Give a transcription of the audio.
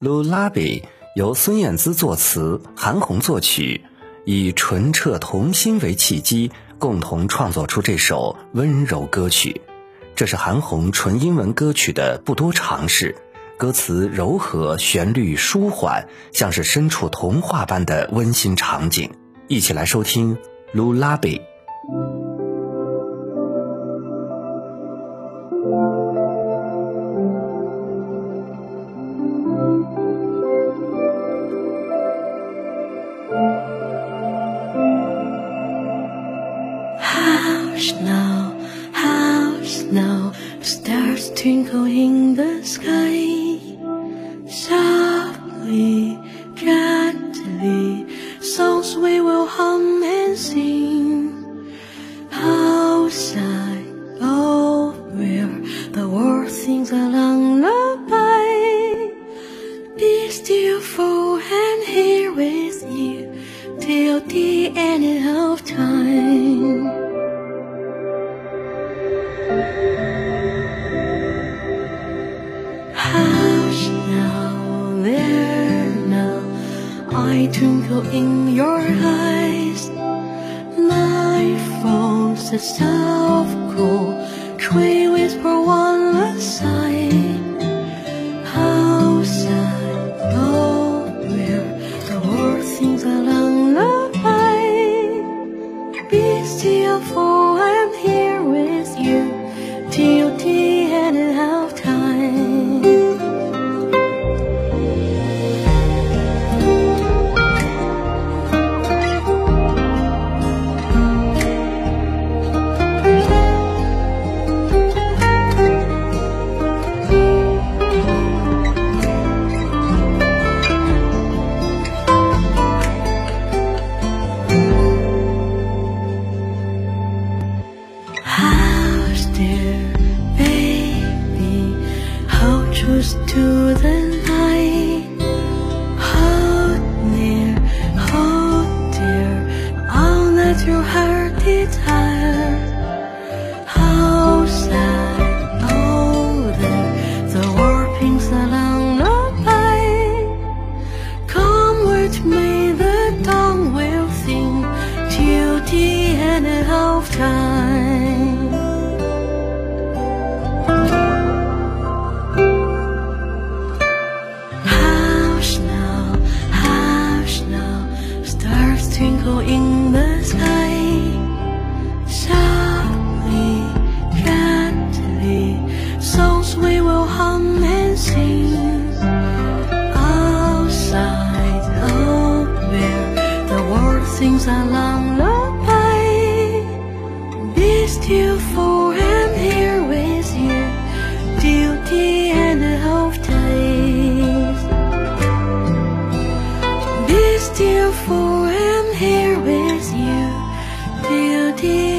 Lullaby 由孙燕姿作词，韩红作曲，以纯澈童心为契机，共同创作出这首温柔歌曲。这是韩红纯英文歌曲的不多尝试，歌词柔和，旋律舒缓，像是身处童话般的温馨场景。一起来收听 Lullaby。Hush now, hush now, stars twinkle in the sky. Softly, gently, songs we will hum and sing. Outside, oh, where the world sings a lullaby. Be still for and here with you till the end of time. Hush now, there now, I twinkle in your eyes. Night falls, the soft cool tree whisper close to the light. Hold near, hold dear, all that your heart desires. Outside, oh there, the warpings along the way. Come with me, the dawn will sing till the end of time. sings a lullaby still for I'm here with you. Duty and a half days. Still, for I'm here with you. Duty